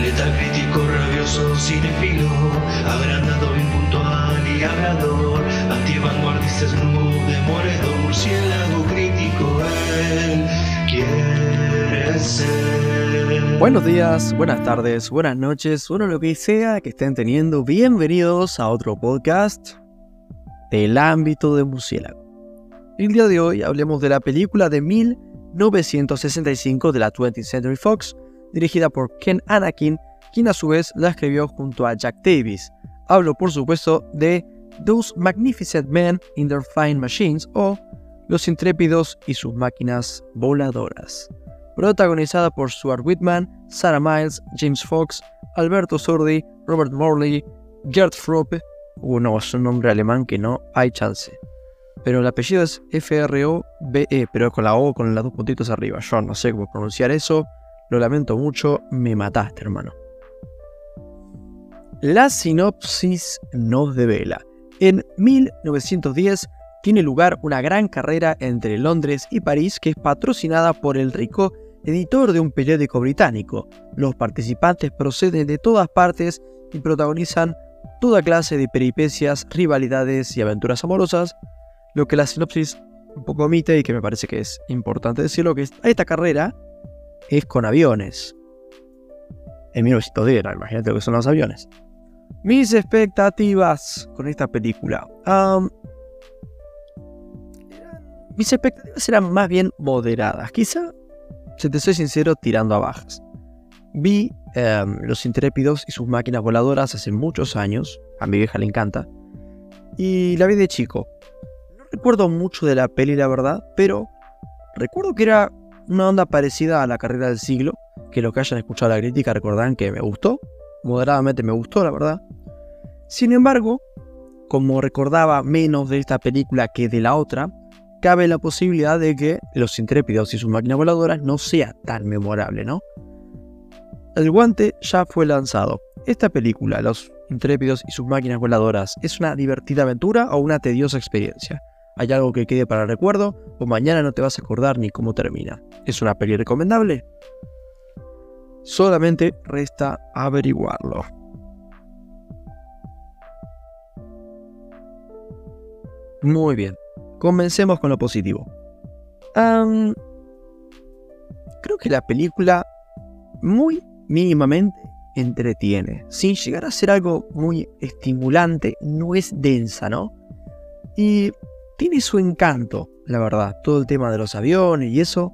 Letal crítico, rabioso, cinefilo, agrandado, impuntual y hablador, antivanguardista, snoop, demoledor, murciélago crítico, él quiere ser. Buenos días, buenas tardes, buenas noches, bueno lo que sea que estén teniendo, bienvenidos a otro podcast del ámbito de murciélago. El día de hoy hablemos de la película de 1965 de la 20th Century Fox, dirigida por Ken Anakin, quien a su vez la escribió junto a Jack Davis. Hablo por supuesto de Those Magnificent Men in Their Flying Machines o Los Intrépidos y sus máquinas voladoras. Protagonizada por Stuart Whitman, Sarah Miles, James Fox, Alberto Sordi, Robert Morley, Gerd Froppe, uh, no, es un nombre alemán que no hay chance. Pero el apellido es F-R-O-B-E, pero con la O con los dos puntitos arriba. Yo no sé cómo pronunciar eso. Lo lamento mucho, me mataste, hermano. La sinopsis nos devela. En 1910 tiene lugar una gran carrera entre Londres y París que es patrocinada por el rico editor de un periódico británico. Los participantes proceden de todas partes y protagonizan toda clase de peripecias, rivalidades y aventuras amorosas, lo que la sinopsis un poco omite y que me parece que es importante decirlo, que esta carrera es con aviones. En 1910, imagínate lo que son los aviones. Mis expectativas con esta película. mis expectativas eran más bien moderadas. Quizá, si te soy sincero, tirando a bajas. Vi em, Los Intrépidos y sus máquinas voladoras hace muchos años. A mi vieja le encanta. Y la vi de chico recuerdo mucho de la peli, la verdad, pero recuerdo que era una onda parecida a la carrera del siglo, que lo que hayan escuchado la crítica recordarán que me gustó, moderadamente me gustó, la verdad. Sin embargo, como recordaba menos de esta película que de la otra, cabe la posibilidad de que Los Intrépidos y sus máquinas voladoras no sea tan memorable, ¿no? El guante ya fue lanzado. Esta película, Los Intrépidos y sus máquinas voladoras, ¿es una divertida aventura o una tediosa experiencia? ¿Hay algo que quede para el recuerdo? ¿O mañana no te vas a acordar ni cómo termina? ¿Es una peli recomendable? Solamente resta averiguarlo. Muy bien, comencemos con lo positivo. creo que la película muy mínimamente entretiene. Sin llegar a ser algo muy estimulante, no es densa, ¿no? Y tiene su encanto, la verdad. Todo el tema de los aviones y eso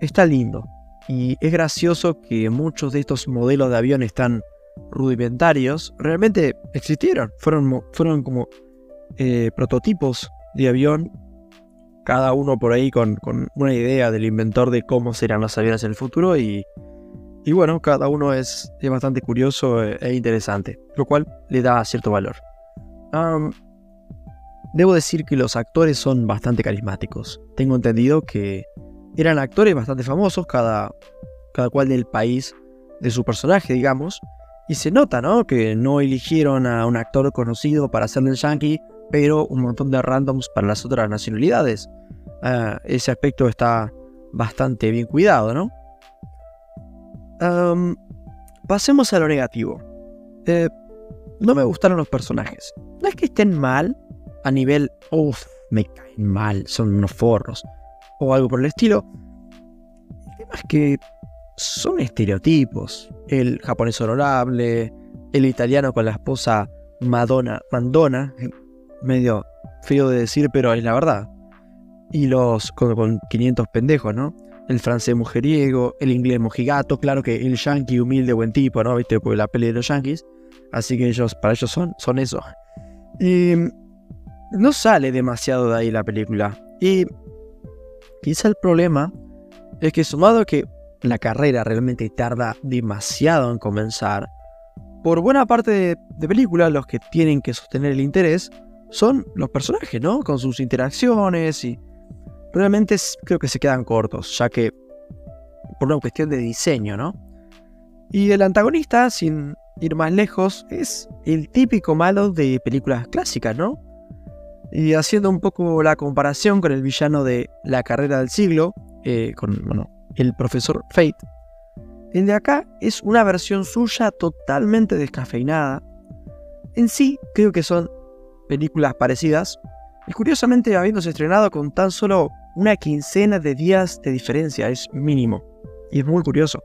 está lindo. Y es gracioso que muchos de estos modelos de aviones tan rudimentarios realmente existieron. Fueron, fueron como eh, prototipos de avión, cada uno por ahí con, una idea del inventor de cómo serán los aviones en el futuro. Y, y bueno, cada uno es, bastante curioso e, e, interesante, lo cual le da cierto valor. Debo decir que los actores son bastante carismáticos. Tengo entendido que eran actores bastante famosos, cada, cada cual del país de su personaje, digamos. Y se nota, ¿no? Que no eligieron a un actor conocido para hacerle el yankee, pero un montón de randoms para las otras nacionalidades. Ah, ese aspecto está bastante bien cuidado, ¿no? pasemos a lo negativo. Eh, no me gustaron los personajes. No es que estén mal, a nivel, uff, me caen mal, son unos forros, o algo por el estilo. El tema es que son estereotipos. El japonés honorable, el italiano con la esposa Madonna, Mandona, medio feo de decir, pero es la verdad. Y los con, 500 pendejos, ¿no? El francés mujeriego, el inglés mojigato, claro que el yankee humilde, buen tipo, ¿no? ¿Viste? Porque la peli de los yankees. Así que ellos, para ellos son, son eso. Y no sale demasiado de ahí la película. Y quizá el problema es que sumado a que la carrera realmente tarda demasiado en comenzar, por buena parte de, de película los que tienen que sostener el interés son los personajes, ¿no? Con sus interacciones y realmente creo que se quedan cortos, ya que por una cuestión de diseño, ¿no? Y el antagonista, sin ir más lejos, es el típico malo de películas clásicas, ¿no? Y haciendo un poco la comparación con el villano de La carrera del siglo, eh, con el profesor Fate, El de acá es una versión suya totalmente descafeinada. En sí, creo que son películas parecidas, y curiosamente habiéndose estrenado con tan solo una quincena de días de diferencia, es mínimo. Y es muy curioso.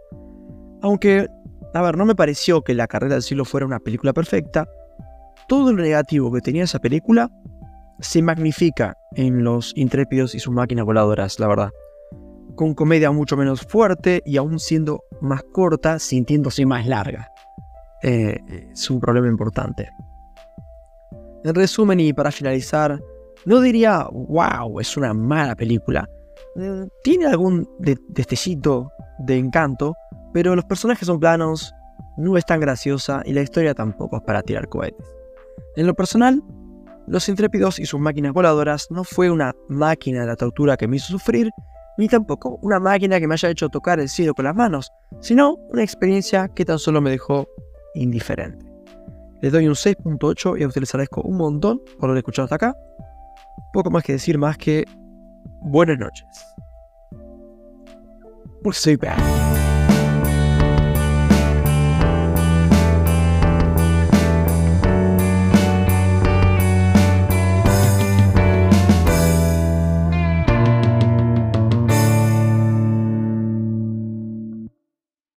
Aunque, a ver, no me pareció que La carrera del siglo fuera una película perfecta, todo lo negativo que tenía esa película se magnifica en Los Intrépidos y sus máquinas voladoras, la verdad. Con comedia mucho menos fuerte y aún siendo más corta, sintiéndose más larga. Eh, es un problema importante. En resumen y para finalizar, no diría, wow, es una mala película. Mm, tiene algún destellito de encanto, pero los personajes son planos, no es tan graciosa y la historia tampoco es para tirar cohetes. En lo personal, Los Intrépidos y sus máquinas voladoras no fue una máquina de la tortura que me hizo sufrir, ni tampoco una máquina que me haya hecho tocar el cielo con las manos, sino una experiencia que tan solo me dejó indiferente. Les doy un 6.8 y a ustedes les agradezco un montón por haber escuchado hasta acá poco más que decir más que buenas noches. Porque soy